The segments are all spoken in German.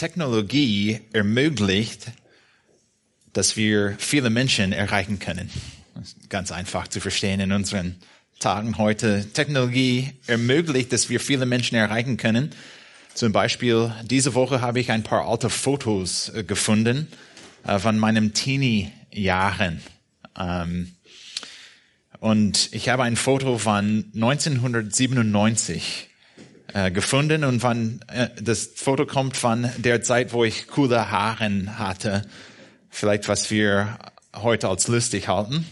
Technologie ermöglicht, dass wir viele Menschen erreichen können. ganz einfach zu verstehen in unseren Tagen heute. Technologie ermöglicht, dass wir viele Menschen erreichen können. Zum Beispiel, diese Woche habe ich ein paar alte Fotos äh, gefunden äh, von meinem Teenie-Jahren. Ähm, und ich habe ein Foto von 1997 äh, gefunden und von, äh, das Foto kommt von der Zeit, wo ich coole Haaren hatte. Vielleicht was wir heute als lustig halten.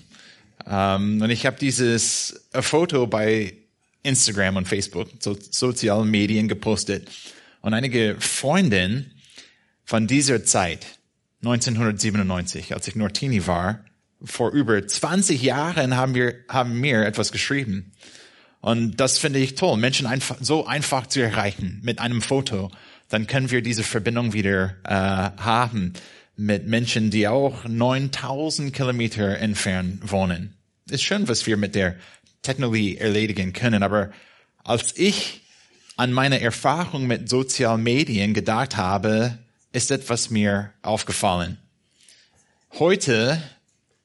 Ähm, und ich habe dieses äh, Foto bei Instagram und Facebook, so, sozialen Medien gepostet. Und einige Freundinnen von dieser Zeit, 1997, als ich nur Teenie war, vor über 20 Jahren haben wir, haben mir etwas geschrieben. Und das finde ich toll, Menschen einfach, so einfach zu erreichen mit einem Foto. Dann können wir diese Verbindung wieder äh, haben mit Menschen, die auch 9000 Kilometer entfernt wohnen. Ist schön, was wir mit der Technologie erledigen können, aber als ich an meine Erfahrung mit sozialen Medien gedacht habe, ist etwas mir aufgefallen. Heute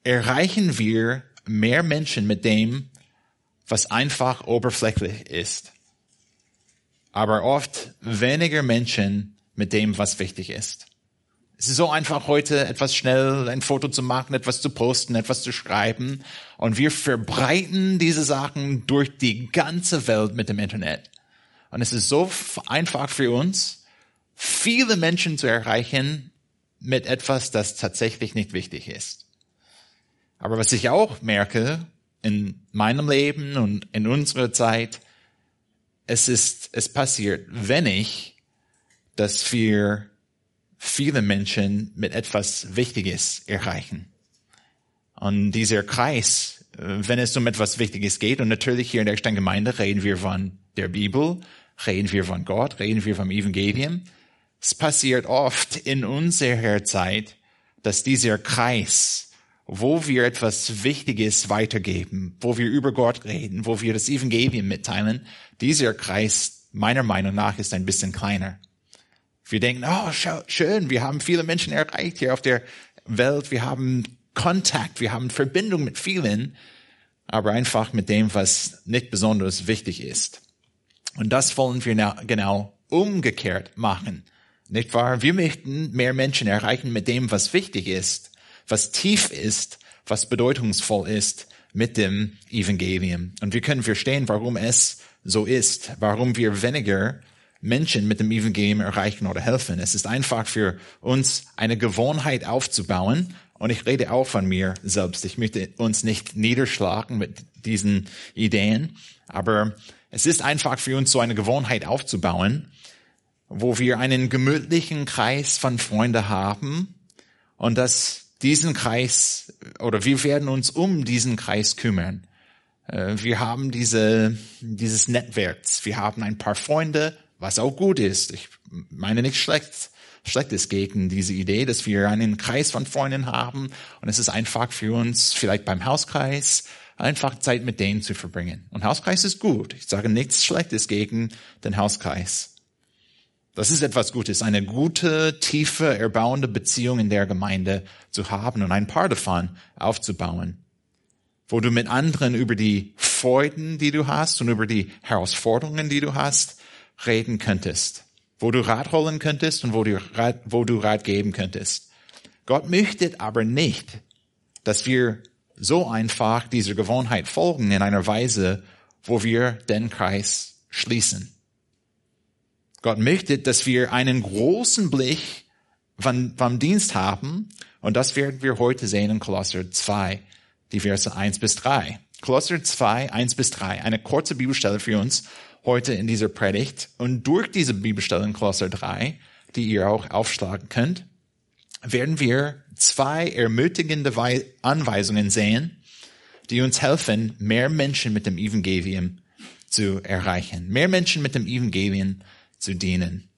erreichen wir mehr Menschen mit dem, was einfach oberflächlich ist. Aber oft weniger Menschen mit dem, was wichtig ist. Es ist so einfach heute etwas schnell ein Foto zu machen, etwas zu posten, etwas zu schreiben. Und wir verbreiten diese Sachen durch die ganze Welt mit dem Internet. Und es ist so einfach für uns, viele Menschen zu erreichen mit etwas, das tatsächlich nicht wichtig ist. Aber was ich auch merke in meinem Leben und in unserer Zeit, es ist, es passiert wenig, dass wir viele Menschen mit etwas Wichtiges erreichen. Und dieser Kreis, äh, wenn es um etwas Wichtiges geht, und natürlich hier in der Gemeinde reden wir von der Bibel, reden wir von Gott, reden wir vom Evangelium. Es passiert oft in unserer Zeit, dass dieser Kreis, wo wir etwas Wichtiges weitergeben, wo wir über Gott reden, wo wir das Evangelium mitteilen, dieser Kreis meiner Meinung nach ist ein bisschen kleiner. Wir denken, oh, schön, wir haben viele Menschen erreicht hier auf der Welt, wir haben Kontakt, wir haben Verbindung mit vielen, aber einfach mit dem, was nicht besonders wichtig ist. Und das wollen wir genau umgekehrt machen. Nicht wahr? Wir möchten mehr Menschen erreichen mit dem, was wichtig ist, was tief ist, was bedeutungsvoll ist mit dem Evangelium. Und wir können verstehen, warum es so ist, warum wir weniger Menschen mit dem Evangelium erreichen oder helfen. Es ist einfach für uns eine Gewohnheit aufzubauen. Und ich rede auch von mir selbst. Ich möchte uns nicht niederschlagen mit diesen Ideen. Aber es ist einfach für uns so eine Gewohnheit aufzubauen, wo wir einen gemütlichen Kreis von Freunden haben und dass diesen Kreis oder wir werden uns um diesen Kreis kümmern. Äh, wir haben diese, dieses Netzwerks. Wir haben ein paar Freunde, was auch gut ist. Ich meine nicht schlecht, schlechtes gegen diese Idee, dass wir einen Kreis von Freunden haben und es ist einfach für uns, vielleicht beim Hauskreis, einfach Zeit mit denen zu verbringen. Und Hauskreis ist gut. Ich sage nichts Schlechtes gegen den Hauskreis. Das ist etwas Gutes, eine gute, tiefe, erbauende Beziehung in der Gemeinde zu haben und ein paar davon aufzubauen, wo du mit anderen über die Freuden, die du hast und über die Herausforderungen, die du hast, reden könntest, wo du Rat holen könntest und wo du Rat, wo du Rat geben könntest. Gott möchte aber nicht, dass wir so einfach dieser Gewohnheit folgen in einer Weise, wo wir den Kreis schließen. Gott möchte, dass wir einen großen Blick vom, vom Dienst haben und das werden wir heute sehen in Kolosser 2, die Verse 1 bis 3. Kolosser 2, 1 bis 3, eine kurze Bibelstelle für uns heute in dieser Predigt. Und durch diese Bibelstelle in Kolosser 3, die ihr auch aufschlagen könnt, werden wir zwei ermutigende Anweisungen sehen, die uns helfen, mehr Menschen mit dem Evangelium zu erreichen, mehr Menschen mit dem Evangelium zu dienen.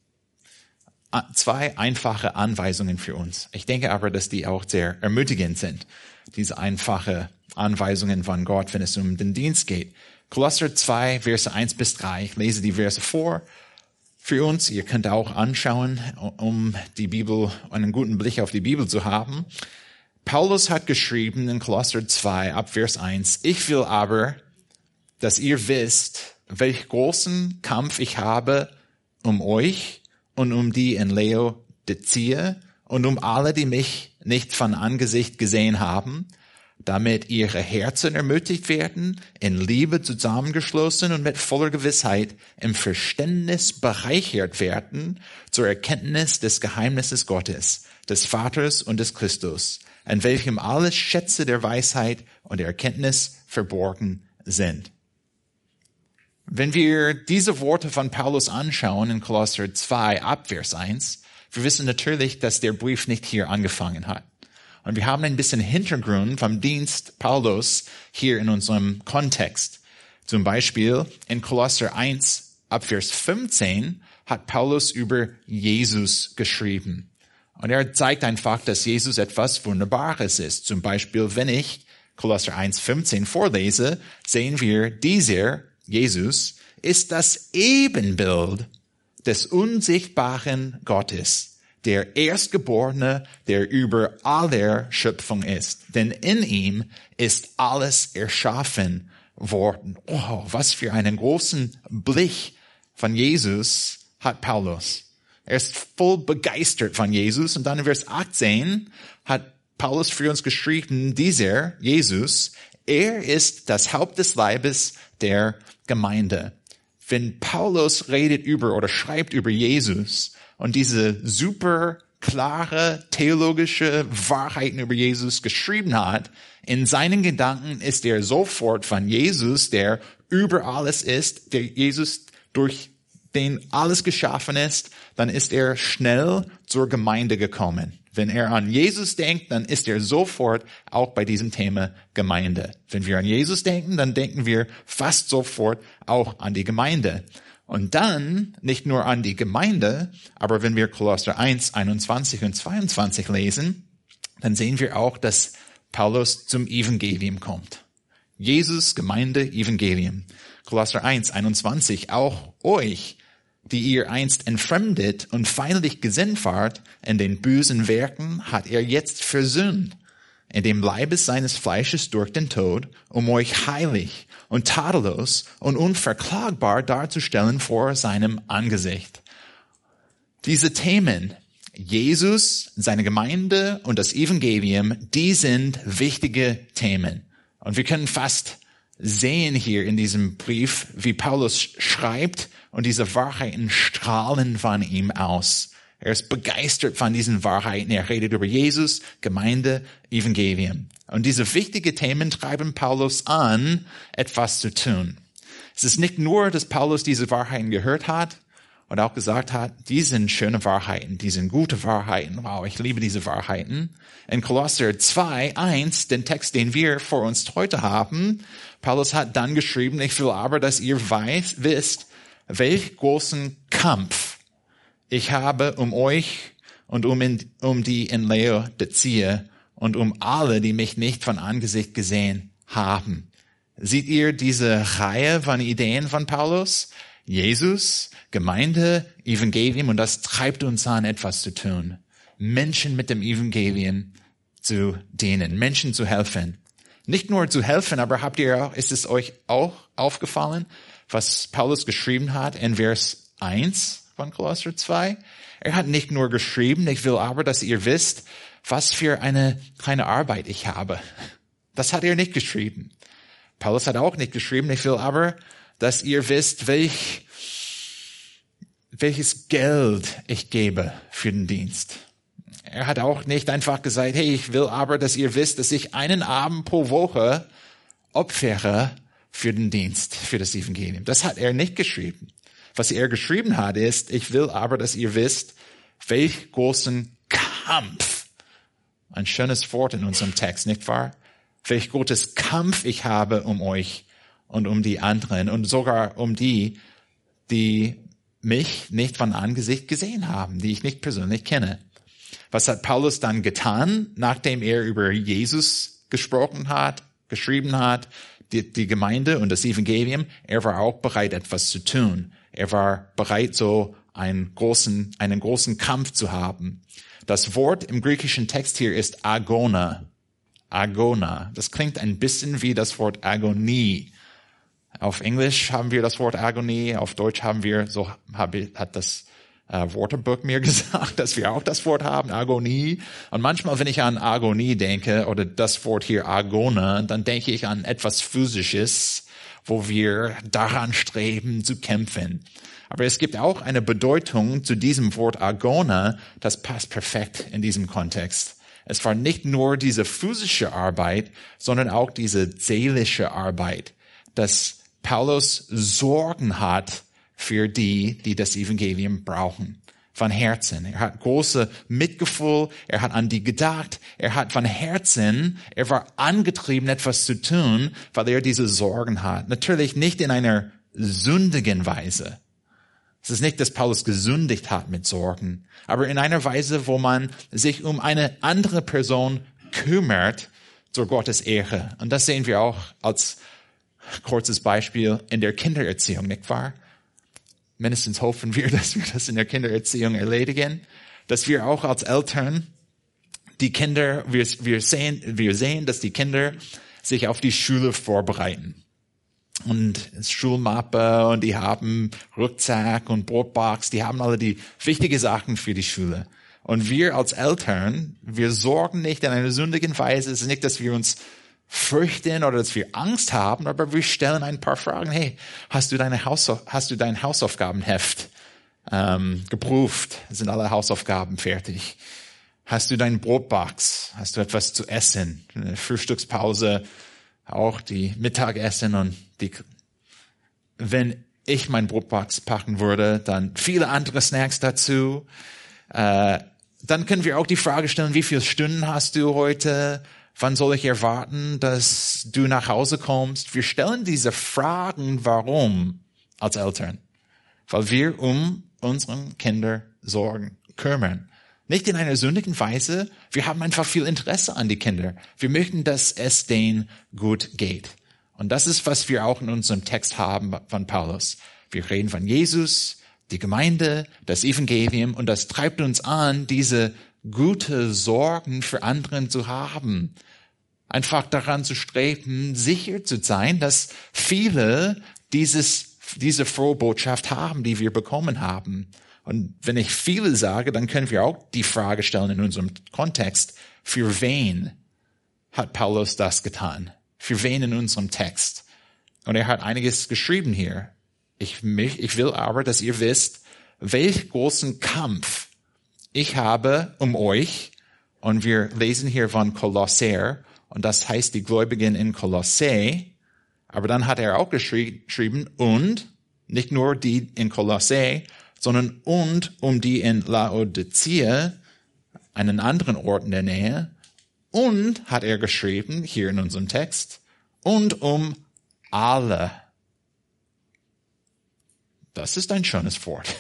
Zwei einfache Anweisungen für uns. Ich denke aber, dass die auch sehr ermutigend sind, diese einfache Anweisungen von Gott, wenn es um den Dienst geht. Kolosser 2, Verse 1 bis 3. Ich lese die Verse vor. für uns. Ihr könnt auch anschauen, um die Bibel, einen guten Blick auf die Bibel zu haben. Paulus hat geschrieben in Kolosser 2 ab Vers 1, ich will aber, dass ihr wisst, welch großen Kampf ich habe um euch und um die in Laodicea und um alle, die mich nicht von Angesicht gesehen haben, damit ihre Herzen ermutigt werden, in Liebe zusammengeschlossen und mit voller Gewissheit im Verständnis bereichert werden zur Erkenntnis des Geheimnisses Gottes, des Vaters und des Christus, in welchem alle Schätze der Weisheit und der Erkenntnis verborgen sind. Wenn wir diese Worte von Paulus anschauen in Kolosser 2 Abvers 1, wir wissen natürlich, dass der Brief nicht hier angefangen hat. Und wir haben ein bisschen Hintergrund vom Dienst Paulus hier in unserem Kontext. Zum Beispiel in Kolosser 1 ab Vers 15 hat Paulus über Jesus geschrieben. Und er zeigt einfach, dass Jesus etwas Wunderbares ist. Zum Beispiel, wenn ich Kolosser 1, 15 vorlese, sehen wir, dieser Jesus ist das Ebenbild des unsichtbaren Gottes der Erstgeborene, der über aller Schöpfung ist. Denn in ihm ist alles erschaffen worden. Oh, was für einen großen Blick von Jesus hat Paulus. Er ist voll begeistert von Jesus. Und dann in Vers 18 hat Paulus für uns geschrieben, dieser Jesus, er ist das Haupt des Leibes der Gemeinde. Wenn Paulus redet über oder schreibt über Jesus, und diese super klare theologische Wahrheiten über Jesus geschrieben hat, in seinen Gedanken ist er sofort von Jesus, der über alles ist, der Jesus durch den alles geschaffen ist, dann ist er schnell zur Gemeinde gekommen. Wenn er an Jesus denkt, dann ist er sofort auch bei diesem Thema Gemeinde. Wenn wir an Jesus denken, dann denken wir fast sofort auch an die Gemeinde. Und dann nicht nur an die Gemeinde, aber wenn wir Kolosser 1, 21 und 22 lesen, dann sehen wir auch, dass Paulus zum Evangelium kommt. Jesus, Gemeinde, Evangelium. Kolosser 1, 21, auch euch, die ihr einst entfremdet und feindlich gesinnt wart in den bösen Werken, hat er jetzt versöhnt in dem Leibes seines Fleisches durch den Tod, um euch heilig und tadellos und unverklagbar darzustellen vor seinem Angesicht. Diese Themen, Jesus, seine Gemeinde und das Evangelium, die sind wichtige Themen. Und wir können fast sehen hier in diesem Brief, wie Paulus schreibt und diese Wahrheiten strahlen von ihm aus. Er ist begeistert von diesen Wahrheiten. Er redet über Jesus, Gemeinde, Evangelium. Und diese wichtigen Themen treiben Paulus an, etwas zu tun. Es ist nicht nur, dass Paulus diese Wahrheiten gehört hat und auch gesagt hat, die sind schöne Wahrheiten, die sind gute Wahrheiten. Wow, ich liebe diese Wahrheiten. In Kolosser 2, 1, den Text, den wir vor uns heute haben, Paulus hat dann geschrieben, ich will aber, dass ihr weiß, wisst, welch großen Kampf ich habe um euch und um, in, um die in Laodicea und um alle, die mich nicht von Angesicht gesehen haben. Seht ihr diese Reihe von Ideen von Paulus? Jesus, Gemeinde, Evangelium und das treibt uns an, etwas zu tun. Menschen mit dem Evangelium zu dienen, Menschen zu helfen. Nicht nur zu helfen, aber habt ihr auch, ist es euch auch aufgefallen, was Paulus geschrieben hat in Vers 1? von Kolosser 2. Er hat nicht nur geschrieben, ich will aber, dass ihr wisst, was für eine kleine Arbeit ich habe. Das hat er nicht geschrieben. Paulus hat auch nicht geschrieben, ich will aber, dass ihr wisst, welch, welches Geld ich gebe für den Dienst. Er hat auch nicht einfach gesagt, hey, ich will aber, dass ihr wisst, dass ich einen Abend pro Woche opfere für den Dienst, für das Evangelium. Das hat er nicht geschrieben. Was er geschrieben hat, ist, ich will aber, dass ihr wisst, welch großen Kampf, ein schönes Wort in unserem Text, nicht wahr? Welch großes Kampf ich habe um euch und um die anderen und sogar um die, die mich nicht von Angesicht gesehen haben, die ich nicht persönlich kenne. Was hat Paulus dann getan, nachdem er über Jesus gesprochen hat, geschrieben hat, die, die Gemeinde und das Evangelium? Er war auch bereit, etwas zu tun. Er war bereit, so einen großen, einen großen Kampf zu haben. Das Wort im griechischen Text hier ist Agona. Agona. Das klingt ein bisschen wie das Wort Agonie. Auf Englisch haben wir das Wort Agonie, auf Deutsch haben wir, so hat das äh, Wörterbuch mir gesagt, dass wir auch das Wort haben, Agonie. Und manchmal, wenn ich an Agonie denke oder das Wort hier Agona, dann denke ich an etwas Physisches, wo wir daran streben zu kämpfen. Aber es gibt auch eine Bedeutung zu diesem Wort Agona, das passt perfekt in diesem Kontext. Es war nicht nur diese physische Arbeit, sondern auch diese seelische Arbeit, dass Paulus Sorgen hat für die, die das Evangelium brauchen. Von Herzen. Er hat große Mitgefühl. Er hat an die gedacht. Er hat von Herzen, er war angetrieben, etwas zu tun, weil er diese Sorgen hat. Natürlich nicht in einer sündigen Weise. Es ist nicht, dass Paulus gesündigt hat mit Sorgen, aber in einer Weise, wo man sich um eine andere Person kümmert zur Gottes Ehre. Und das sehen wir auch als kurzes Beispiel in der Kindererziehung, nicht wahr? Mindestens hoffen wir, dass wir das in der Kindererziehung erledigen, dass wir auch als Eltern die Kinder, wir, wir sehen, wir sehen, dass die Kinder sich auf die Schule vorbereiten. Und Schulmappe und die haben Rucksack und Brotbox, die haben alle die wichtige Sachen für die Schule. Und wir als Eltern, wir sorgen nicht in einer sündigen Weise. Es ist nicht, dass wir uns fürchten oder dass wir Angst haben, aber wir stellen ein paar Fragen. Hey, hast du deine Hausauf hast du dein Hausaufgabenheft ähm, geprüft? Sind alle Hausaufgaben fertig? Hast du deinen Brotbox? Hast du etwas zu essen? Eine Frühstückspause, auch die Mittagessen und die. Wenn ich mein Brotbox packen würde, dann viele andere Snacks dazu. Äh, dann können wir auch die Frage stellen, wie viele Stunden hast du heute? Wann soll ich erwarten, dass du nach Hause kommst? Wir stellen diese Fragen, warum, als Eltern. Weil wir um unseren Kinder sorgen, kümmern. Nicht in einer sündigen Weise. Wir haben einfach viel Interesse an die Kinder. Wir möchten, dass es denen gut geht. Und das ist, was wir auch in unserem Text haben von Paulus. Wir reden von Jesus, die Gemeinde, das Evangelium und das treibt uns an, diese gute Sorgen für anderen zu haben. Einfach daran zu streben, sicher zu sein, dass viele dieses, diese frohe Botschaft haben, die wir bekommen haben. Und wenn ich viele sage, dann können wir auch die Frage stellen in unserem Kontext, für wen hat Paulus das getan? Für wen in unserem Text? Und er hat einiges geschrieben hier. Ich, mich, ich will aber, dass ihr wisst, welch großen Kampf ich habe um euch, und wir lesen hier von Kolosser, und das heißt die Gläubigen in Kolosse, aber dann hat er auch geschrieben, und, nicht nur die in Kolosse, sondern und um die in Laodicea, einen anderen Ort in der Nähe, und hat er geschrieben, hier in unserem Text, und um alle. Das ist ein schönes Wort.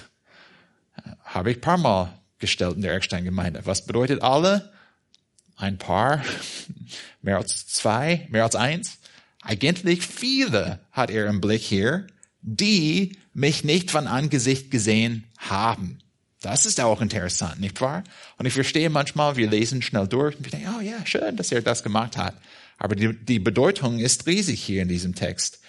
Habe ich paar Mal gestellt in der Eckstein-Gemeinde. Was bedeutet alle? Ein paar, mehr als zwei, mehr als eins. Eigentlich viele hat er im Blick hier, die mich nicht von Angesicht gesehen haben. Das ist auch interessant, nicht wahr? Und ich verstehe manchmal, wir lesen schnell durch und wir denken, oh ja, schön, dass er das gemacht hat. Aber die, die Bedeutung ist riesig hier in diesem Text.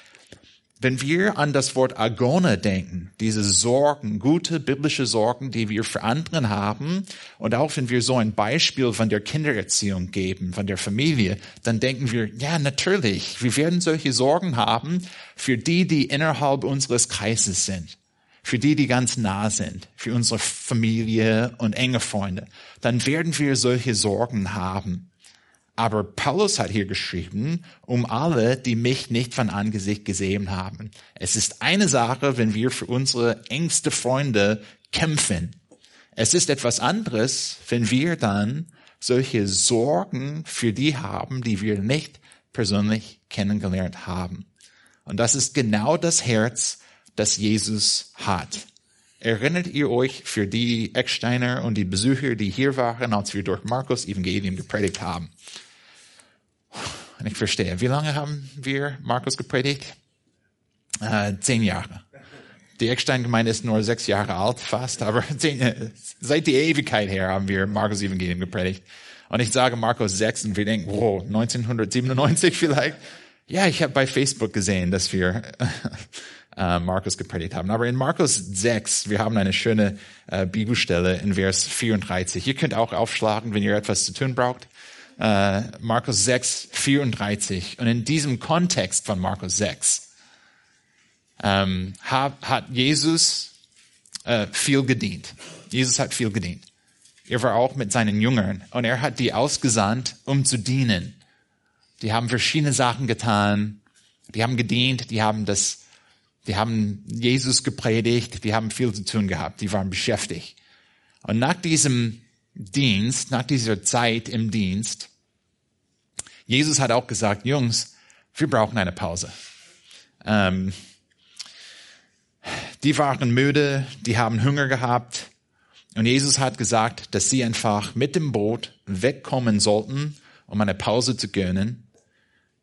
Wenn wir an das Wort Agone denken, diese Sorgen, gute biblische Sorgen, die wir für anderen haben, und auch wenn wir so ein Beispiel von der Kindererziehung geben, von der Familie, dann denken wir, ja, natürlich, wir werden solche Sorgen haben für die, die innerhalb unseres Kreises sind, für die, die ganz nah sind, für unsere Familie und enge Freunde. Dann werden wir solche Sorgen haben. Aber Paulus hat hier geschrieben, um alle, die mich nicht von Angesicht gesehen haben. Es ist eine Sache, wenn wir für unsere engste Freunde kämpfen. Es ist etwas anderes, wenn wir dann solche Sorgen für die haben, die wir nicht persönlich kennengelernt haben. Und das ist genau das Herz, das Jesus hat. Erinnert ihr euch für die Ecksteiner und die Besucher, die hier waren, als wir durch Markus Evangelium gepredigt haben? Und ich verstehe. Wie lange haben wir Markus gepredigt? Äh, zehn Jahre. Die Eckstein-Gemeinde ist nur sechs Jahre alt, fast, aber seit die Ewigkeit her haben wir Markus Evangelium gepredigt. Und ich sage Markus 6 und wir denken, wow, 1997 vielleicht. Ja, ich habe bei Facebook gesehen, dass wir äh, Markus gepredigt haben. Aber in Markus 6, wir haben eine schöne äh, Bibelstelle in Vers 34. Ihr könnt auch aufschlagen, wenn ihr etwas zu tun braucht. Äh, Markus 6, 34. Und in diesem Kontext von Markus 6 ähm, hat, hat Jesus äh, viel gedient. Jesus hat viel gedient. Er war auch mit seinen Jüngern und er hat die ausgesandt, um zu dienen. Die haben verschiedene Sachen getan. Die haben gedient, die haben das, die haben Jesus gepredigt, die haben viel zu tun gehabt, die waren beschäftigt. Und nach diesem Dienst, nach dieser Zeit im Dienst, Jesus hat auch gesagt, Jungs, wir brauchen eine Pause. Ähm, die waren müde, die haben Hunger gehabt. Und Jesus hat gesagt, dass sie einfach mit dem Boot wegkommen sollten, um eine Pause zu gönnen.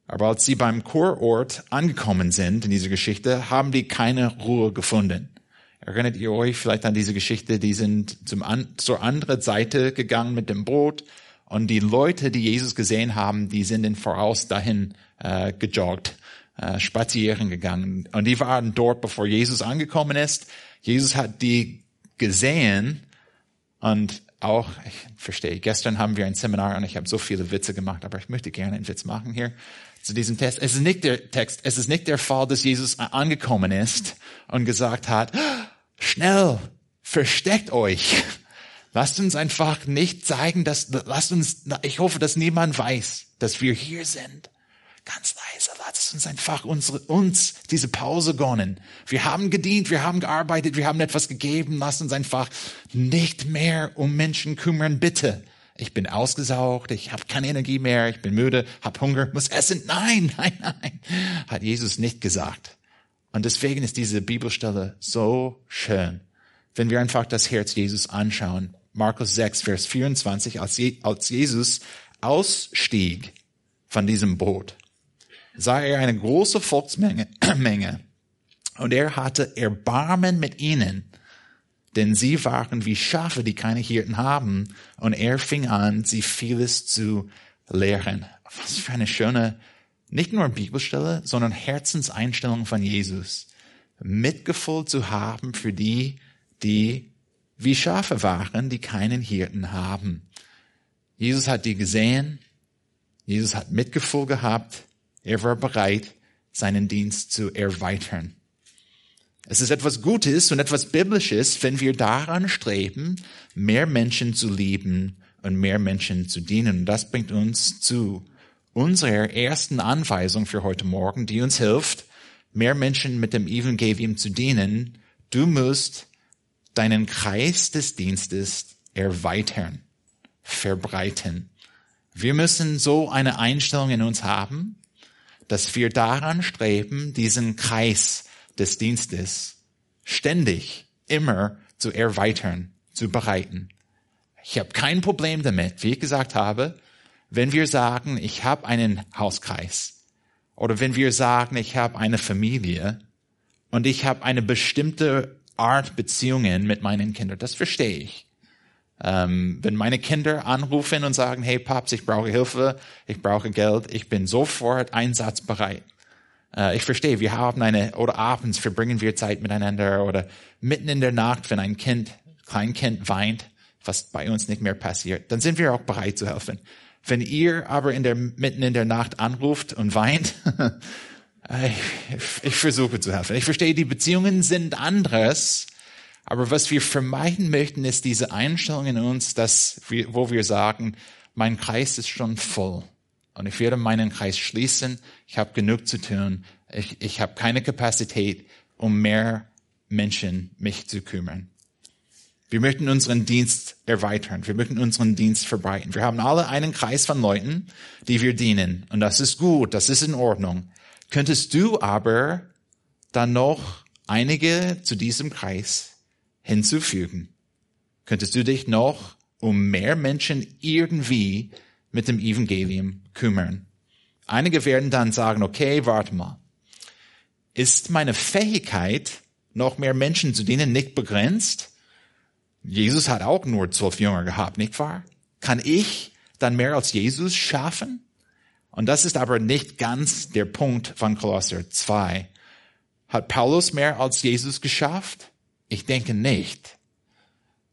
Aber als sie beim Kurort angekommen sind in dieser Geschichte, haben die keine Ruhe gefunden. Erinnert ihr euch vielleicht an diese Geschichte? Die sind zum an, zur anderen Seite gegangen mit dem Boot und die Leute, die Jesus gesehen haben, die sind in Voraus dahin äh, gejoggt, äh, spazieren gegangen und die waren dort, bevor Jesus angekommen ist. Jesus hat die gesehen und auch, ich verstehe, gestern haben wir ein Seminar und ich habe so viele Witze gemacht, aber ich möchte gerne einen Witz machen hier zu diesem Text. Es ist nicht der Text, es ist nicht der Fall, dass Jesus angekommen ist und gesagt hat, schnell, versteckt euch. Lasst uns einfach nicht zeigen, dass, lasst uns, ich hoffe, dass niemand weiß, dass wir hier sind. Ganz leise, lasst uns einfach unsere, uns diese Pause gönnen. Wir haben gedient, wir haben gearbeitet, wir haben etwas gegeben. Lasst uns einfach nicht mehr um Menschen kümmern, bitte ich bin ausgesaugt, ich habe keine Energie mehr, ich bin müde, habe Hunger, muss essen. Nein, nein, nein, hat Jesus nicht gesagt. Und deswegen ist diese Bibelstelle so schön, wenn wir einfach das Herz Jesus anschauen. Markus 6, Vers 24, als, Jesus ausstieg von diesem Boot, sah er eine große Volksmenge Menge, und er hatte Erbarmen mit ihnen, denn sie waren wie Schafe, die keine Hirten haben. Und er fing an, sie vieles zu lehren. Was für eine schöne, nicht nur Bibelstelle, sondern Herzenseinstellung von Jesus. Mitgefühl zu haben für die, die wie Schafe waren, die keinen Hirten haben. Jesus hat die gesehen. Jesus hat Mitgefühl gehabt. Er war bereit, seinen Dienst zu erweitern. Es ist etwas Gutes und etwas Biblisches, wenn wir daran streben, mehr Menschen zu lieben und mehr Menschen zu dienen. Und das bringt uns zu unserer ersten Anweisung für heute Morgen, die uns hilft, mehr Menschen mit dem Evangelium zu dienen. Du musst deinen Kreis des Dienstes erweitern, verbreiten. Wir müssen so eine Einstellung in uns haben, dass wir daran streben, diesen Kreis des Dienstes ständig, immer zu erweitern, zu bereiten. Ich habe kein Problem damit, wie ich gesagt habe, wenn wir sagen, ich habe einen Hauskreis oder wenn wir sagen, ich habe eine Familie und ich habe eine bestimmte Art Beziehungen mit meinen Kindern. Das verstehe ich. Ähm, wenn meine Kinder anrufen und sagen, hey Paps, ich brauche Hilfe, ich brauche Geld, ich bin sofort einsatzbereit. Äh, ich verstehe, wir haben eine, oder abends verbringen wir Zeit miteinander oder mitten in der Nacht, wenn ein Kind, Kleinkind weint, was bei uns nicht mehr passiert, dann sind wir auch bereit zu helfen. Wenn ihr aber in der, mitten in der Nacht anruft und weint, ich, ich versuche zu helfen. Ich verstehe, die Beziehungen sind anderes, aber was wir vermeiden möchten, ist diese Einstellung in uns, dass wir, wo wir sagen, mein Kreis ist schon voll. Und ich werde meinen Kreis schließen. Ich habe genug zu tun. Ich, ich habe keine Kapazität, um mehr Menschen mich zu kümmern. Wir möchten unseren Dienst erweitern. Wir möchten unseren Dienst verbreiten. Wir haben alle einen Kreis von Leuten, die wir dienen. Und das ist gut. Das ist in Ordnung. Könntest du aber dann noch einige zu diesem Kreis hinzufügen? Könntest du dich noch um mehr Menschen irgendwie mit dem Evangelium kümmern. Einige werden dann sagen, okay, warte mal. Ist meine Fähigkeit, noch mehr Menschen zu dienen, nicht begrenzt? Jesus hat auch nur zwölf Jünger gehabt, nicht wahr? Kann ich dann mehr als Jesus schaffen? Und das ist aber nicht ganz der Punkt von Kolosser 2. Hat Paulus mehr als Jesus geschafft? Ich denke nicht.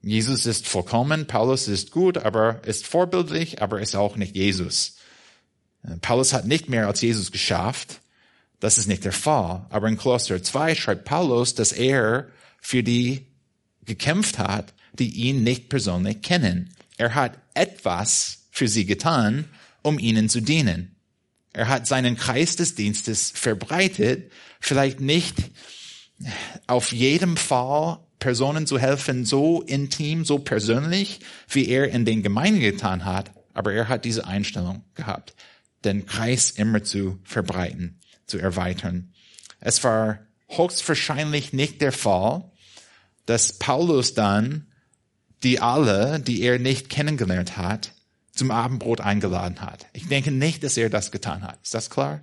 Jesus ist vollkommen, Paulus ist gut, aber ist vorbildlich, aber ist auch nicht Jesus. Paulus hat nicht mehr als Jesus geschafft. Das ist nicht der Fall. Aber in Kolosser 2 schreibt Paulus, dass er für die gekämpft hat, die ihn nicht persönlich kennen. Er hat etwas für sie getan, um ihnen zu dienen. Er hat seinen Kreis des Dienstes verbreitet, vielleicht nicht auf jedem Fall Personen zu helfen, so intim, so persönlich, wie er in den Gemeinden getan hat, aber er hat diese Einstellung gehabt, den Kreis immer zu verbreiten, zu erweitern. Es war höchstwahrscheinlich nicht der Fall, dass Paulus dann die alle, die er nicht kennengelernt hat, zum Abendbrot eingeladen hat. Ich denke nicht, dass er das getan hat. Ist das klar?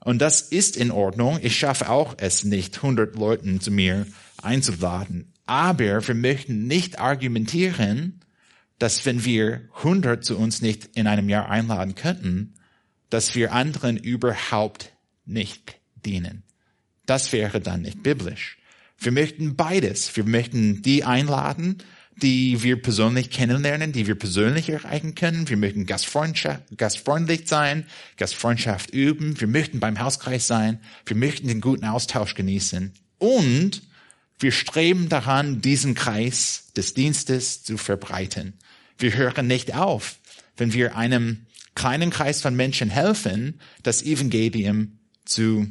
Und das ist in Ordnung. Ich schaffe auch es nicht, 100 Leuten zu mir einzuladen. Aber wir möchten nicht argumentieren, dass wenn wir 100 zu uns nicht in einem Jahr einladen könnten, dass wir anderen überhaupt nicht dienen. Das wäre dann nicht biblisch. Wir möchten beides. Wir möchten die einladen, die wir persönlich kennenlernen, die wir persönlich erreichen können. Wir möchten gastfreundlich sein, Gastfreundschaft üben. Wir möchten beim Hauskreis sein. Wir möchten den guten Austausch genießen. Und wir streben daran, diesen Kreis des Dienstes zu verbreiten. Wir hören nicht auf, wenn wir einem kleinen Kreis von Menschen helfen, das Evangelium zu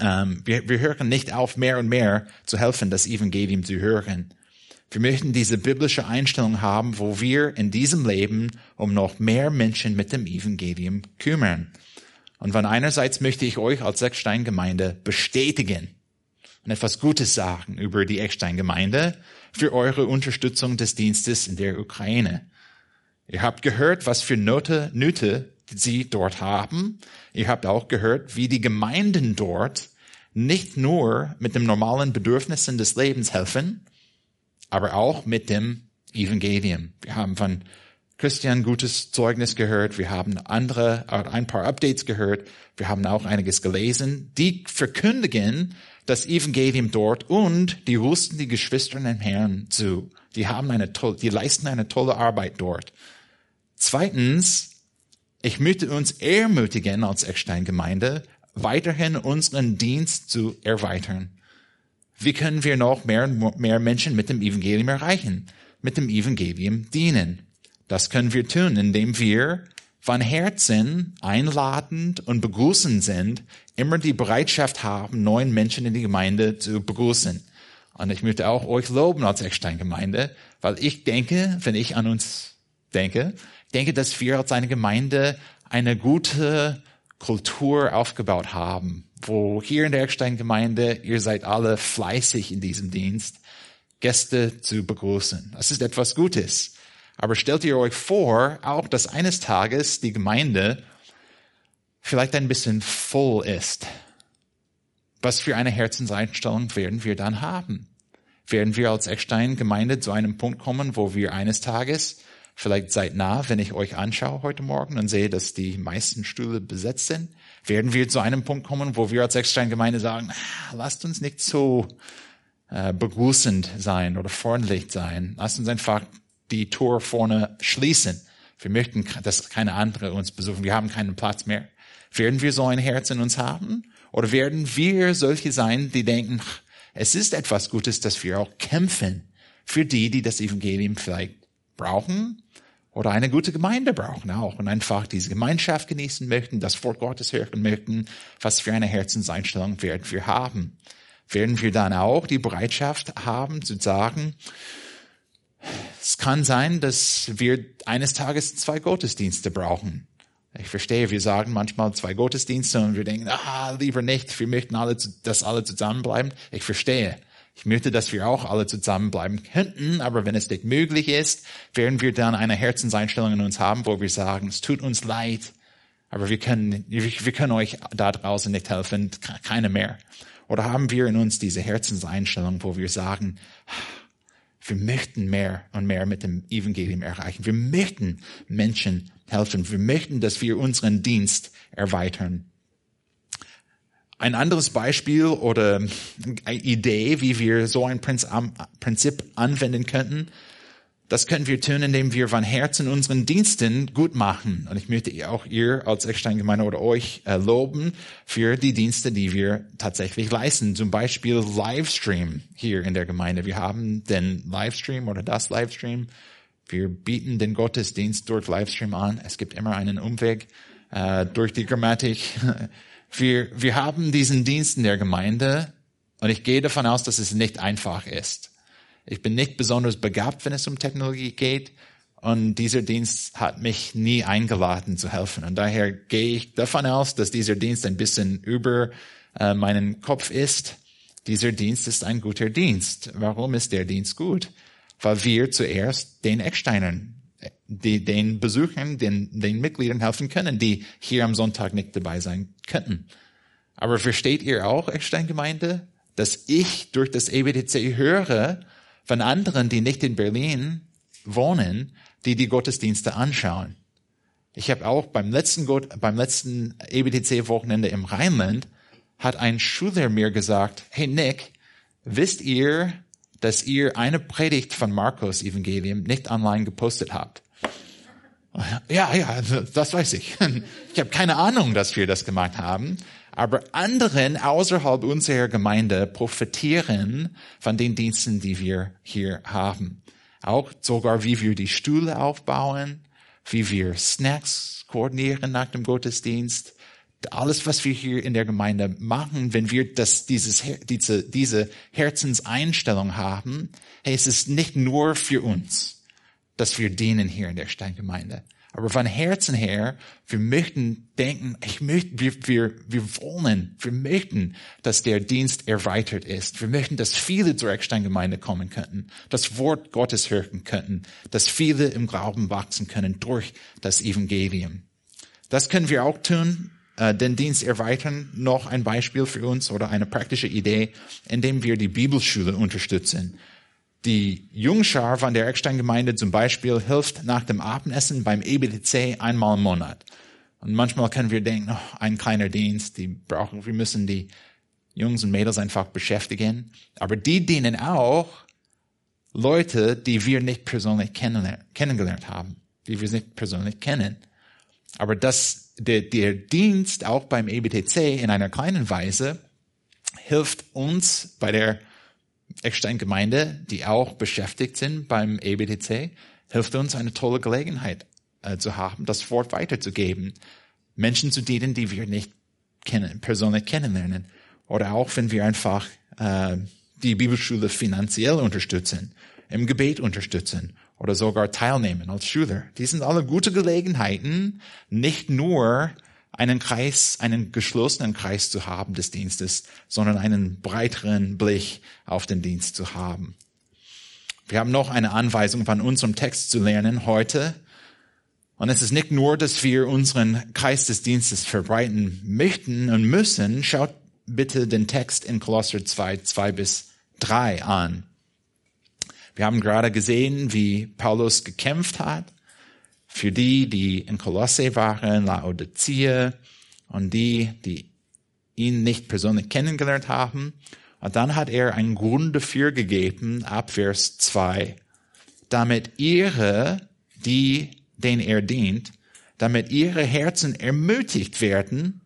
ähm, wir, wir hören nicht auf, mehr und mehr zu helfen, das Evangelium zu hören. Wir möchten diese biblische Einstellung haben, wo wir in diesem Leben um noch mehr Menschen mit dem Evangelium kümmern. Und von einerseits möchte ich euch als Eckstein-Gemeinde bestätigen und etwas Gutes sagen über die Eckstein-Gemeinde für eure Unterstützung des Dienstes in der Ukraine. Ihr habt gehört, was für Note, Nöte sie dort haben. Ihr habt auch gehört, wie die Gemeinden dort nicht nur mit den normalen Bedürfnissen des Lebens helfen, aber auch mit dem Evangelium. Wir haben von Christian gutes Zeugnis gehört. Wir haben andere, ein paar Updates gehört. Wir haben auch einiges gelesen. Die verkündigen das Evangelium dort und die rüsten die Geschwister im Herrn zu. Die haben eine tolle, die leisten eine tolle Arbeit dort. Zweitens, ich möchte uns ermutigen als Eckstein-Gemeinde, weiterhin unseren Dienst zu erweitern. Wie können wir noch mehr und mehr Menschen mit dem Evangelium erreichen? Mit dem Evangelium dienen. Das können wir tun, indem wir von Herzen einladend und begrüßend sind, immer die Bereitschaft haben, neuen Menschen in die Gemeinde zu begrüßen. Und ich möchte auch euch loben als Eckstein-Gemeinde, weil ich denke, wenn ich an uns denke, denke, dass wir als eine Gemeinde eine gute Kultur aufgebaut haben, wo hier in der Eckstein-Gemeinde, ihr seid alle fleißig in diesem Dienst, Gäste zu begrüßen. Das ist etwas Gutes. Aber stellt ihr euch vor, auch dass eines Tages die Gemeinde vielleicht ein bisschen voll ist. Was für eine Herzenseinstellung werden wir dann haben? Werden wir als Eckstein-Gemeinde zu einem Punkt kommen, wo wir eines Tages Vielleicht seid nah, wenn ich euch anschaue heute Morgen und sehe, dass die meisten Stühle besetzt sind. Werden wir zu einem Punkt kommen, wo wir als Eckstein-Gemeinde sagen, ah, lasst uns nicht so äh, begrüßend sein oder freundlich sein. Lasst uns einfach die Tor vorne schließen. Wir möchten, dass keine andere uns besuchen. Wir haben keinen Platz mehr. Werden wir so ein Herz in uns haben? Oder werden wir solche sein, die denken, es ist etwas Gutes, dass wir auch kämpfen für die, die das Evangelium vielleicht brauchen oder eine gute Gemeinde brauchen auch und einfach diese Gemeinschaft genießen möchten, das Wort Gottes hören möchten, was für eine Herzenseinstellung werden wir haben. Werden wir dann auch die Bereitschaft haben zu sagen, es kann sein, dass wir eines Tages zwei Gottesdienste brauchen. Ich verstehe, wir sagen manchmal zwei Gottesdienste und wir denken, ah, lieber nicht, wir möchten alle, dass alle zusammenbleiben. Ich verstehe. Ich möchte, dass wir auch alle zusammenbleiben könnten, aber wenn es nicht möglich ist, werden wir dann eine Herzenseinstellung in uns haben, wo wir sagen, es tut uns leid, aber wir können, wir können euch da draußen nicht helfen, keine mehr. Oder haben wir in uns diese Herzenseinstellung, wo wir sagen, wir möchten mehr und mehr mit dem Evangelium erreichen. Wir möchten Menschen helfen. Wir möchten, dass wir unseren Dienst erweitern. Ein anderes Beispiel oder eine Idee, wie wir so ein Prinzip anwenden könnten, das können wir tun, indem wir von Herzen unseren Diensten gut machen. Und ich möchte auch ihr als Eckstein-Gemeinde oder euch äh, loben für die Dienste, die wir tatsächlich leisten. Zum Beispiel Livestream hier in der Gemeinde. Wir haben den Livestream oder das Livestream. Wir bieten den Gottesdienst durch Livestream an. Es gibt immer einen Umweg äh, durch die Grammatik. Wir, wir haben diesen Dienst in der Gemeinde und ich gehe davon aus, dass es nicht einfach ist. Ich bin nicht besonders begabt, wenn es um Technologie geht. Und dieser Dienst hat mich nie eingeladen zu helfen. Und daher gehe ich davon aus, dass dieser Dienst ein bisschen über äh, meinen Kopf ist. Dieser Dienst ist ein guter Dienst. Warum ist der Dienst gut? Weil wir zuerst den Ecksteinern, die, den Besuchern, den, den Mitgliedern helfen können, die hier am Sonntag nicht dabei sein könnten. Aber versteht ihr auch, Eckstein-Gemeinde, dass ich durch das EBTC höre, von anderen, die nicht in Berlin wohnen, die die Gottesdienste anschauen. Ich habe auch beim letzten, beim letzten EBTC-Wochenende im Rheinland hat ein Schüler mir gesagt, hey Nick, wisst ihr, dass ihr eine Predigt von Markus Evangelium nicht online gepostet habt? Ja, ja, das weiß ich. Ich habe keine Ahnung, dass wir das gemacht haben. Aber anderen außerhalb unserer Gemeinde profitieren von den Diensten, die wir hier haben. Auch sogar, wie wir die Stühle aufbauen, wie wir Snacks koordinieren nach dem Gottesdienst. Alles, was wir hier in der Gemeinde machen, wenn wir das, dieses, diese, diese Herzenseinstellung haben, hey, es ist nicht nur für uns, dass wir dienen hier in der Steingemeinde. Aber von Herzen her, wir möchten denken, ich möchte, wir, wir, wir wollen, wir möchten, dass der Dienst erweitert ist. Wir möchten, dass viele zur Eckstein-Gemeinde kommen könnten, das Wort Gottes hören könnten, dass viele im Glauben wachsen können durch das Evangelium. Das können wir auch tun, äh, den Dienst erweitern. Noch ein Beispiel für uns oder eine praktische Idee, indem wir die Bibelschule unterstützen. Die Jungschar von der Eckstein-Gemeinde zum Beispiel hilft nach dem Abendessen beim EBTC einmal im Monat. Und manchmal können wir denken, oh, ein kleiner Dienst, die brauchen, wir müssen die Jungs und Mädels einfach beschäftigen. Aber die dienen auch Leute, die wir nicht persönlich kennengelernt haben, die wir nicht persönlich kennen. Aber das, der, der Dienst auch beim EBTC in einer kleinen Weise hilft uns bei der Eckstein-Gemeinde, die auch beschäftigt sind beim EBTC, hilft uns eine tolle Gelegenheit äh, zu haben, das Wort weiterzugeben. Menschen zu dienen, die wir nicht kennen, persönlich kennenlernen. Oder auch, wenn wir einfach äh, die Bibelschule finanziell unterstützen, im Gebet unterstützen oder sogar teilnehmen als Schüler. Die sind alle gute Gelegenheiten, nicht nur einen Kreis, einen geschlossenen Kreis zu haben des Dienstes, sondern einen breiteren Blick auf den Dienst zu haben. Wir haben noch eine Anweisung von unserem Text zu lernen heute. Und es ist nicht nur, dass wir unseren Kreis des Dienstes verbreiten möchten und müssen. Schaut bitte den Text in Kolosser 2, 2 bis 3 an. Wir haben gerade gesehen, wie Paulus gekämpft hat für die, die in Kolosse waren, Laodicea und die, die ihn nicht persönlich kennengelernt haben. Und dann hat er einen Grund dafür gegeben, ab Vers 2, damit ihre, die, denen er dient, damit ihre Herzen ermutigt werden,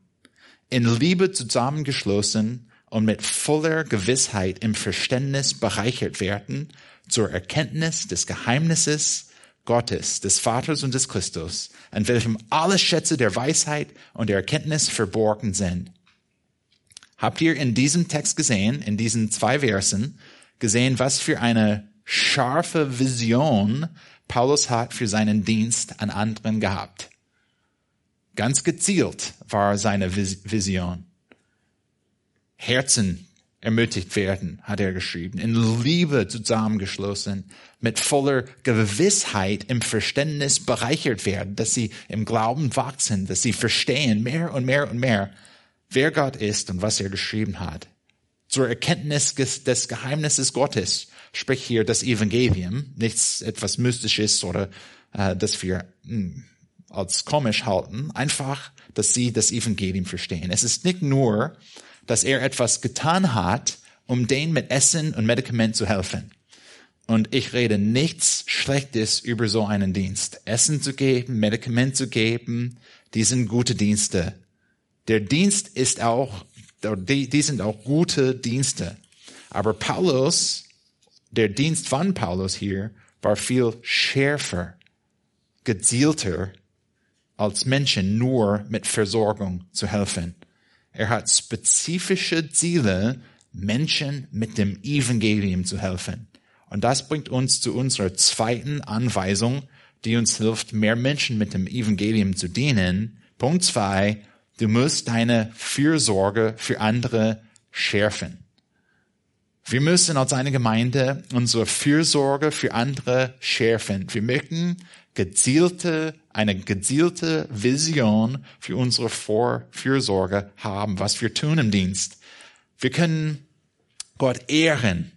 in Liebe zusammengeschlossen und mit voller Gewissheit im Verständnis bereichert werden zur Erkenntnis des Geheimnisses Gottes, des Vaters und des Christus, an welchem alle Schätze der Weisheit und der Erkenntnis verborgen sind. Habt ihr in diesem Text gesehen, in diesen zwei Versen, gesehen, was für eine scharfe Vision Paulus hat für seinen Dienst an anderen gehabt? Ganz gezielt war seine Vision. Herzen ermutigt werden, hat er geschrieben, in Liebe zusammengeschlossen, mit voller Gewissheit im Verständnis bereichert werden, dass sie im Glauben wachsen, dass sie verstehen mehr und mehr und mehr, wer Gott ist und was er geschrieben hat. zur Erkenntnis des Geheimnisses Gottes. Sprich hier das Evangelium, nichts etwas Mystisches oder äh, das wir mh, hm, als komisch halten. Einfach, dass sie das Evangelium verstehen. Es ist nicht nur, dass er etwas getan hat, um denen mit Essen und Medikament zu helfen. Und ich rede nichts Schlechtes über so einen Dienst. Essen zu geben, Medikament zu geben, die sind gute Dienste. Der Dienst ist auch die, die sind auch gute Dienste. Aber Paulus, der Dienst von Paulus hier, war viel schärfer, gezielter, als Menschen nur mit Versorgung zu helfen. Er hat spezifische Ziele, Menschen mit dem Evangelium zu helfen. Und das bringt uns zu unserer zweiten Anweisung, die uns hilft, mehr Menschen mit dem Evangelium zu dienen. Punkt zwei, Du musst deine Fürsorge für andere schärfen. Wir müssen als eine Gemeinde unsere Fürsorge für andere schärfen. Wir möchten gezielte, eine gezielte Vision für unsere Vor Fürsorge haben, was wir tun im Dienst. Wir können Gott ehren,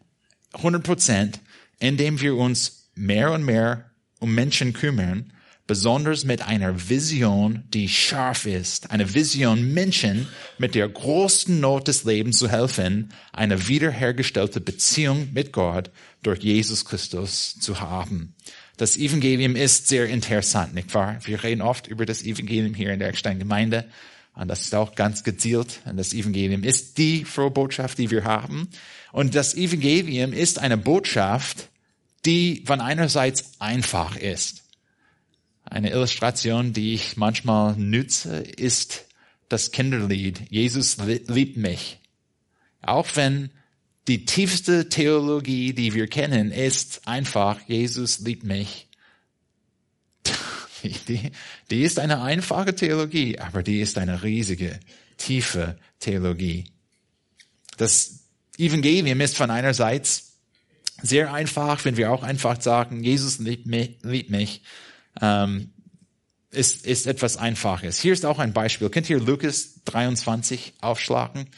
100 Prozent, indem wir uns mehr und mehr um Menschen kümmern, besonders mit einer Vision, die scharf ist, eine Vision, Menschen mit der großen Not des Lebens zu helfen, eine wiederhergestellte Beziehung mit Gott durch Jesus Christus zu haben. Das Evangelium ist sehr interessant, nicht wahr? Wir reden oft über das Evangelium hier in der Eckstein Gemeinde. Und das ist auch ganz gezielt. Und das Evangelium ist die frohe Botschaft, die wir haben. Und das Evangelium ist eine Botschaft, die von einerseits einfach ist. Eine Illustration, die ich manchmal nütze, ist das Kinderlied Jesus liebt mich. Auch wenn die tiefste Theologie, die wir kennen, ist einfach Jesus liebt mich. Die, die ist eine einfache Theologie, aber die ist eine riesige, tiefe Theologie. Das Evangelium ist von einerseits sehr einfach, wenn wir auch einfach sagen, Jesus liebt mich, liebt mich ähm, ist, ist etwas Einfaches. Hier ist auch ein Beispiel. Könnt ihr Lukas 23 aufschlagen?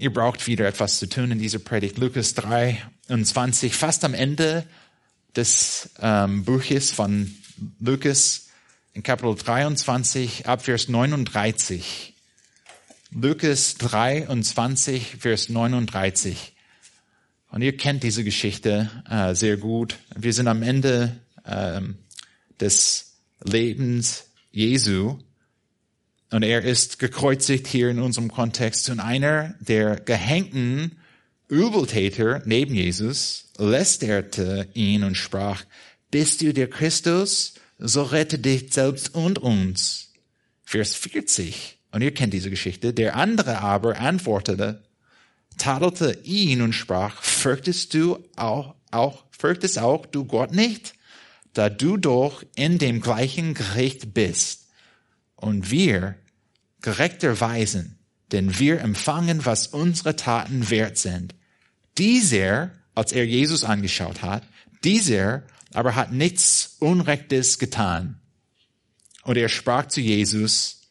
Ihr braucht wieder etwas zu tun in dieser Predigt. Lukas 23, fast am Ende des ähm, Buches von Lukas in Kapitel 23 ab Vers 39. Lukas 23, Vers 39. Und ihr kennt diese Geschichte äh, sehr gut. Wir sind am Ende ähm, des Lebens Jesu. Und er ist gekreuzigt hier in unserem Kontext. Und einer der gehängten Übeltäter neben Jesus lästerte ihn und sprach, bist du der Christus? So rette dich selbst und uns. Vers 40. Und ihr kennt diese Geschichte. Der andere aber antwortete, tadelte ihn und sprach, fürchtest du auch, auch, fürchtest auch du Gott nicht? da du doch in dem gleichen Gericht bist und wir gerechterweise, denn wir empfangen, was unsere Taten wert sind. Dieser, als er Jesus angeschaut hat, dieser aber hat nichts Unrechtes getan. Und er sprach zu Jesus,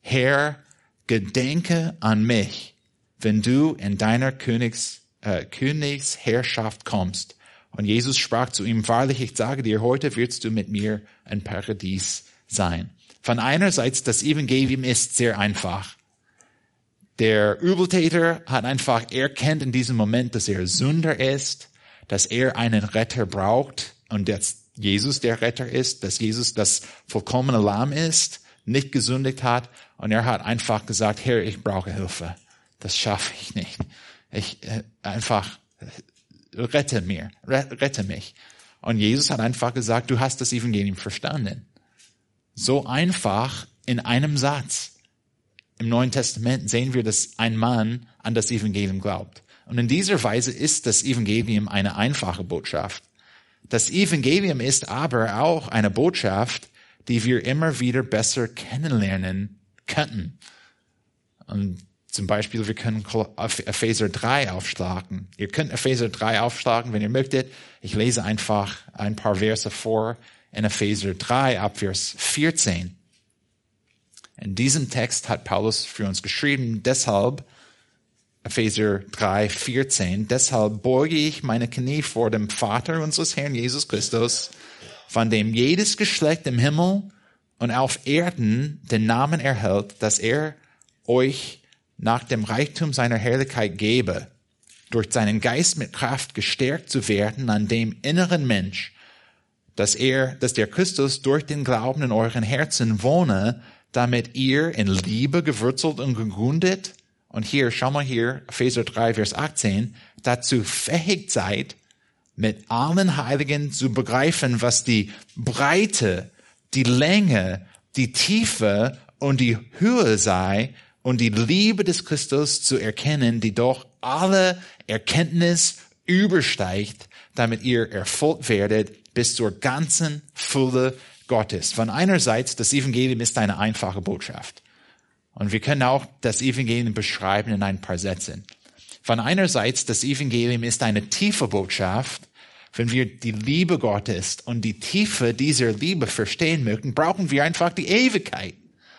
Herr, gedenke an mich, wenn du in deiner Königs, äh, Königsherrschaft kommst. Und Jesus sprach zu ihm, wahrlich, ich sage dir, heute wirst du mit mir ein Paradies sein. Von einerseits, das Evangelium ist sehr einfach. Der Übeltäter hat einfach erkennt in diesem Moment, dass er Sünder ist, dass er einen Retter braucht und dass Jesus der Retter ist, dass Jesus das vollkommene Lamm ist, nicht gesündigt hat und er hat einfach gesagt, Herr, ich brauche Hilfe. Das schaffe ich nicht. Ich äh, einfach rette mir, rette mich. Und Jesus hat einfach gesagt, du hast das Evangelium verstanden. So einfach in einem Satz. Im Neuen Testament sehen wir, dass ein Mann an das Evangelium glaubt. Und in dieser Weise ist das Evangelium eine einfache Botschaft. Das Evangelium ist aber auch eine Botschaft, die wir immer wieder besser kennenlernen könnten. Und zum Beispiel, wir können Epheser 3 aufschlagen. Ihr könnt Epheser 3 aufschlagen, wenn ihr möchtet. Ich lese einfach ein paar Verse vor in Epheser 3 ab Vers 14. In diesem Text hat Paulus für uns geschrieben, deshalb Epheser 3, 14. Deshalb beuge ich meine Knie vor dem Vater unseres Herrn Jesus Christus, von dem jedes Geschlecht im Himmel und auf Erden den Namen erhält, dass er euch nach dem Reichtum seiner Herrlichkeit gebe, durch seinen Geist mit Kraft gestärkt zu werden an dem inneren Mensch, dass er, dass der Christus durch den Glauben in euren Herzen wohne, damit ihr in Liebe gewurzelt und gegründet, und hier, schau mal hier, Epheser 3, Vers 18, dazu fähig seid, mit allen Heiligen zu begreifen, was die Breite, die Länge, die Tiefe und die Höhe sei und die Liebe des Christus zu erkennen, die doch alle Erkenntnis übersteigt, damit ihr erfüllt werdet bis zur ganzen Fülle Gottes. Von einerseits, das Evangelium ist eine einfache Botschaft. Und wir können auch das Evangelium beschreiben in ein paar Sätzen. Von einerseits, das Evangelium ist eine tiefe Botschaft. Wenn wir die Liebe Gottes und die Tiefe dieser Liebe verstehen möchten, brauchen wir einfach die Ewigkeit,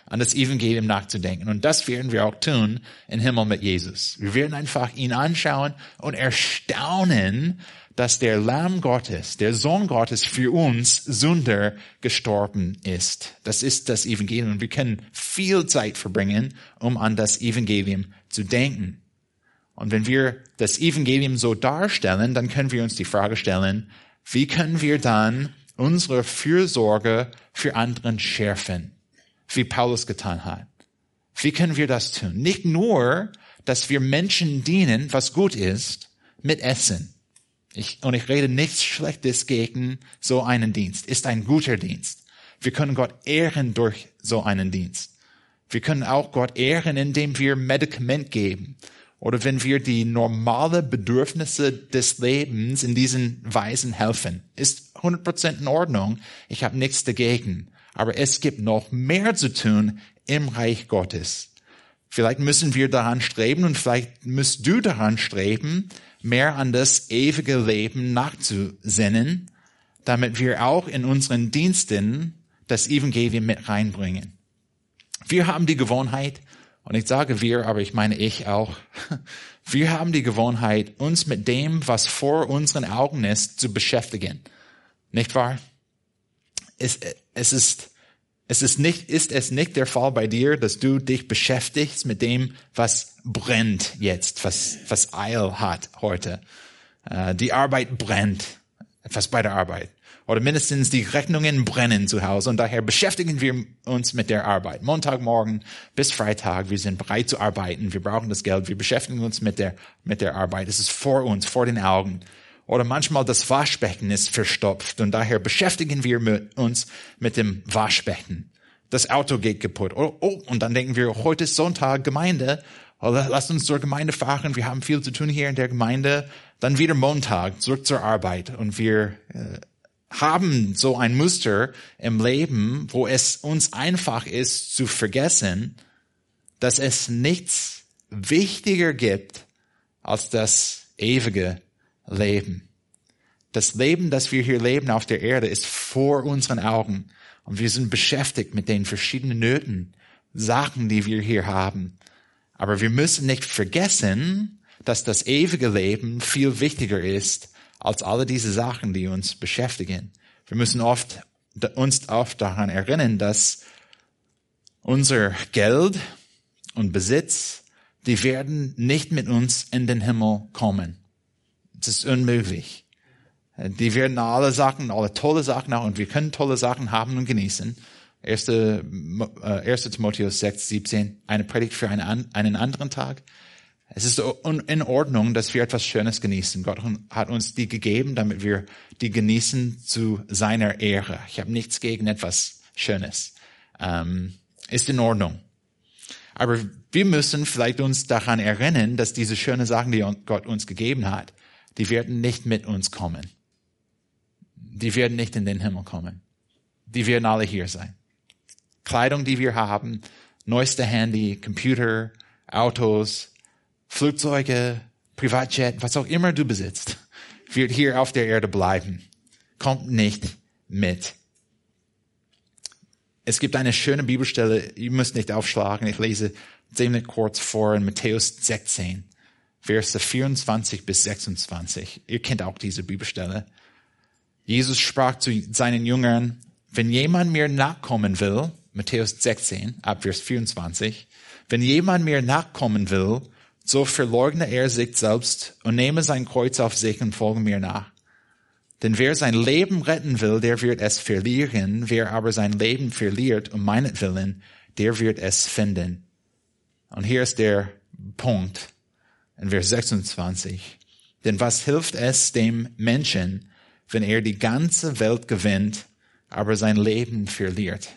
an das Evangelium nachzudenken. Und das werden wir auch tun im Himmel mit Jesus. Wir werden einfach ihn anschauen und erstaunen, dass der Lamm Gottes, der Sohn Gottes für uns Sünder gestorben ist. Das ist das Evangelium. Wir können viel Zeit verbringen, um an das Evangelium zu denken. Und wenn wir das Evangelium so darstellen, dann können wir uns die Frage stellen, wie können wir dann unsere Fürsorge für anderen schärfen, wie Paulus getan hat? Wie können wir das tun? Nicht nur, dass wir Menschen dienen, was gut ist, mit Essen. Ich, und ich rede nichts Schlechtes gegen so einen Dienst. Ist ein guter Dienst. Wir können Gott ehren durch so einen Dienst. Wir können auch Gott ehren, indem wir Medikament geben. Oder wenn wir die normale Bedürfnisse des Lebens in diesen Weisen helfen. Ist 100% in Ordnung. Ich habe nichts dagegen. Aber es gibt noch mehr zu tun im Reich Gottes. Vielleicht müssen wir daran streben und vielleicht müsst du daran streben, mehr an das ewige Leben nachzusinnen, damit wir auch in unseren Diensten das Evangelium mit reinbringen. Wir haben die Gewohnheit, und ich sage wir, aber ich meine ich auch, wir haben die Gewohnheit, uns mit dem, was vor unseren Augen ist, zu beschäftigen. Nicht wahr? Es, es ist es ist nicht, ist es nicht der Fall bei dir, dass du dich beschäftigst mit dem, was brennt jetzt, was, was Eil hat heute. Äh, die Arbeit brennt. Etwas bei der Arbeit. Oder mindestens die Rechnungen brennen zu Hause und daher beschäftigen wir uns mit der Arbeit. Montagmorgen bis Freitag, wir sind bereit zu arbeiten, wir brauchen das Geld, wir beschäftigen uns mit der, mit der Arbeit. Es ist vor uns, vor den Augen. Oder manchmal das Waschbecken ist verstopft und daher beschäftigen wir uns mit dem Waschbecken. Das Auto geht kaputt. Oh, oh, und dann denken wir, heute ist Sonntag, Gemeinde. Oh, lass uns zur Gemeinde fahren. Wir haben viel zu tun hier in der Gemeinde. Dann wieder Montag, zurück zur Arbeit. Und wir äh, haben so ein Muster im Leben, wo es uns einfach ist zu vergessen, dass es nichts wichtiger gibt als das ewige leben. Das Leben, das wir hier leben auf der Erde, ist vor unseren Augen. Und wir sind beschäftigt mit den verschiedenen Nöten, Sachen, die wir hier haben. Aber wir müssen nicht vergessen, dass das ewige Leben viel wichtiger ist als alle diese Sachen, die uns beschäftigen. Wir müssen oft, uns oft daran erinnern, dass unser Geld und Besitz, die werden nicht mit uns in den Himmel kommen. Es ist unmöglich. Die werden alle Sachen, alle tolle Sachen haben und wir können tolle Sachen haben und genießen. 1. 1. Äh, Timotheus 6, 17, eine Predigt für einen, einen anderen Tag. Es ist in Ordnung, dass wir etwas Schönes genießen. Gott hat uns die gegeben, damit wir die genießen zu seiner Ehre. Ich habe nichts gegen etwas Schönes. Ähm, ist in Ordnung. Aber wir müssen vielleicht uns daran erinnern, dass diese schönen Sachen, die Gott uns gegeben hat, die werden nicht mit uns kommen. Die werden nicht in den Himmel kommen. Die werden alle hier sein. Kleidung, die wir haben, neueste Handy, Computer, Autos, Flugzeuge, Privatjet, was auch immer du besitzt, wird hier auf der Erde bleiben. Kommt nicht mit. Es gibt eine schöne Bibelstelle, ihr müsst nicht aufschlagen, ich lese ziemlich kurz vor in Matthäus 16. Verse 24 bis 26. Ihr kennt auch diese Bibelstelle. Jesus sprach zu seinen Jüngern, wenn jemand mir nachkommen will, Matthäus 16, ab Vers 24, wenn jemand mir nachkommen will, so verleugne er sich selbst und nehme sein Kreuz auf sich und folge mir nach. Denn wer sein Leben retten will, der wird es verlieren. Wer aber sein Leben verliert um meinetwillen, der wird es finden. Und hier ist der Punkt in Vers 26. Denn was hilft es dem Menschen, wenn er die ganze Welt gewinnt, aber sein Leben verliert?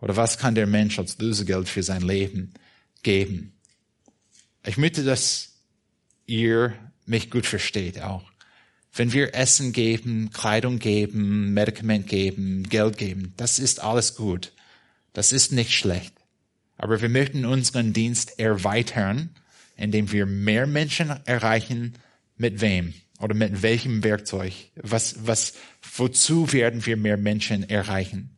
Oder was kann der Mensch als Lösegeld für sein Leben geben? Ich möchte, dass ihr mich gut versteht auch. Wenn wir Essen geben, Kleidung geben, Medikament geben, Geld geben, das ist alles gut. Das ist nicht schlecht. Aber wir möchten unseren Dienst erweitern, indem wir mehr Menschen erreichen. Mit wem? Oder mit welchem Werkzeug? Was, was, wozu werden wir mehr Menschen erreichen?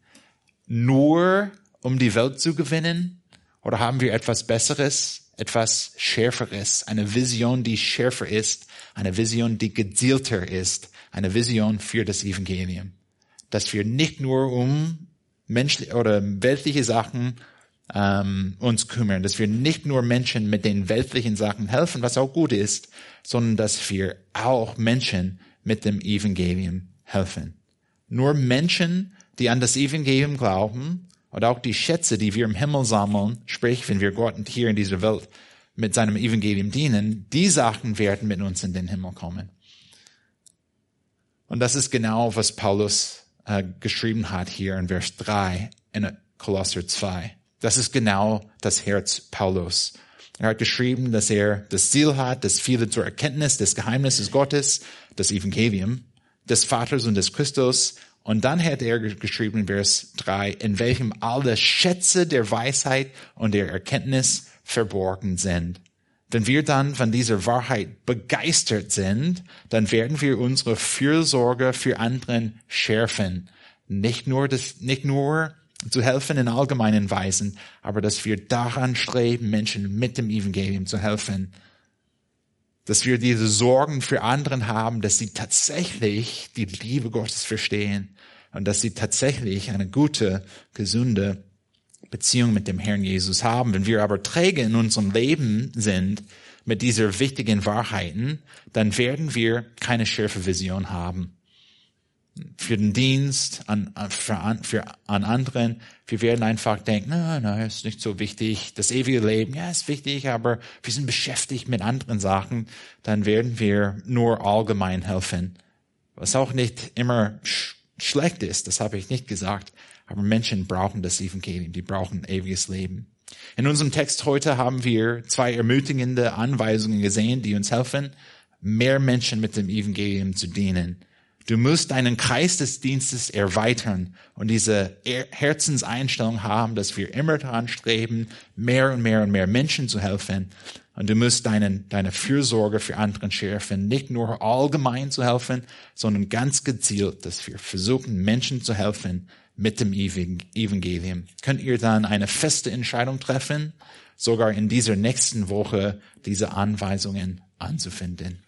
Nur um die Welt zu gewinnen? Oder haben wir etwas Besseres, etwas Schärferes, eine Vision, die schärfer ist, eine Vision, die gezielter ist, eine Vision für das Evangelium? Dass wir nicht nur um menschliche oder weltliche Sachen ähm, uns kümmern, dass wir nicht nur Menschen mit den weltlichen Sachen helfen, was auch gut ist, sondern dass wir auch Menschen mit dem Evangelium helfen. Nur Menschen, die an das Evangelium glauben und auch die Schätze, die wir im Himmel sammeln, sprich, wenn wir Gott hier in dieser Welt mit seinem Evangelium dienen, die Sachen werden mit uns in den Himmel kommen. Und das ist genau, was Paulus äh, geschrieben hat hier in Vers 3 in Kolosser 2. Das ist genau das Herz Paulus. Er hat geschrieben, dass er das Ziel hat, dass viele zur Erkenntnis des Geheimnisses Gottes, das Evangelium, des Vaters und des Christus. Und dann hat er geschrieben Vers 3, in welchem alle Schätze der Weisheit und der Erkenntnis verborgen sind. Wenn wir dann von dieser Wahrheit begeistert sind, dann werden wir unsere Fürsorge für anderen schärfen. Nicht nur das, nicht nur zu helfen in allgemeinen Weisen, aber dass wir daran streben, Menschen mit dem Evangelium zu helfen. Dass wir diese Sorgen für anderen haben, dass sie tatsächlich die Liebe Gottes verstehen und dass sie tatsächlich eine gute, gesunde Beziehung mit dem Herrn Jesus haben. Wenn wir aber träge in unserem Leben sind mit dieser wichtigen Wahrheiten, dann werden wir keine schärfe Vision haben für den Dienst an, für, für, an anderen. Wir werden einfach denken, na, na, ist nicht so wichtig. Das ewige Leben, ja, ist wichtig, aber wir sind beschäftigt mit anderen Sachen. Dann werden wir nur allgemein helfen. Was auch nicht immer sch schlecht ist, das habe ich nicht gesagt. Aber Menschen brauchen das Evangelium, die brauchen ewiges Leben. In unserem Text heute haben wir zwei ermutigende Anweisungen gesehen, die uns helfen, mehr Menschen mit dem Evangelium zu dienen. Du musst deinen Kreis des Dienstes erweitern und diese Herzenseinstellung haben, dass wir immer daran streben, mehr und mehr und mehr Menschen zu helfen. Und du musst deinen, deine Fürsorge für anderen schärfen, nicht nur allgemein zu helfen, sondern ganz gezielt, dass wir versuchen, Menschen zu helfen mit dem Evangelium. Könnt ihr dann eine feste Entscheidung treffen, sogar in dieser nächsten Woche diese Anweisungen anzufinden?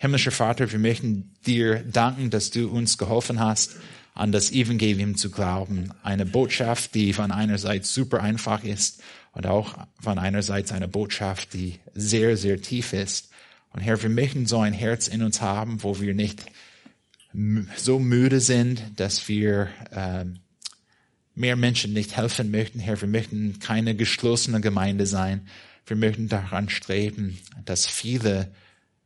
Himmlischer Vater, wir möchten dir danken, dass du uns geholfen hast, an das Evangelium zu glauben. Eine Botschaft, die von einerseits super einfach ist und auch von einerseits eine Botschaft, die sehr, sehr tief ist. Und Herr, wir möchten so ein Herz in uns haben, wo wir nicht so müde sind, dass wir äh, mehr Menschen nicht helfen möchten. Herr, wir möchten keine geschlossene Gemeinde sein. Wir möchten daran streben, dass viele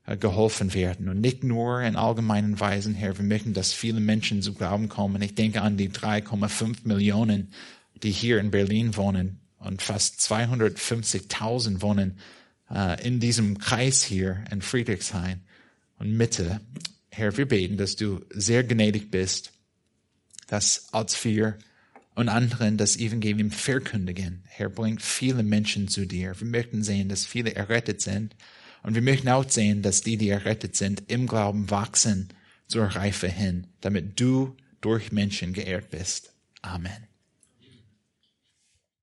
geholfen werden. Und nicht nur in allgemeinen Weisen, Herr, wir möchten, dass viele Menschen zu Glauben kommen. Ich denke an die 3,5 Millionen, die hier in Berlin wohnen und fast 250.000 wohnen äh, in diesem Kreis hier in Friedrichshain und Mitte. Herr, wir beten, dass du sehr gnädig bist, dass als wir und anderen das Evangelium verkündigen. Herr, bringt viele Menschen zu dir. Wir möchten sehen, dass viele errettet sind und wir möchten auch sehen, dass die, die errettet sind, im Glauben wachsen zur Reife hin, damit du durch Menschen geehrt bist. Amen.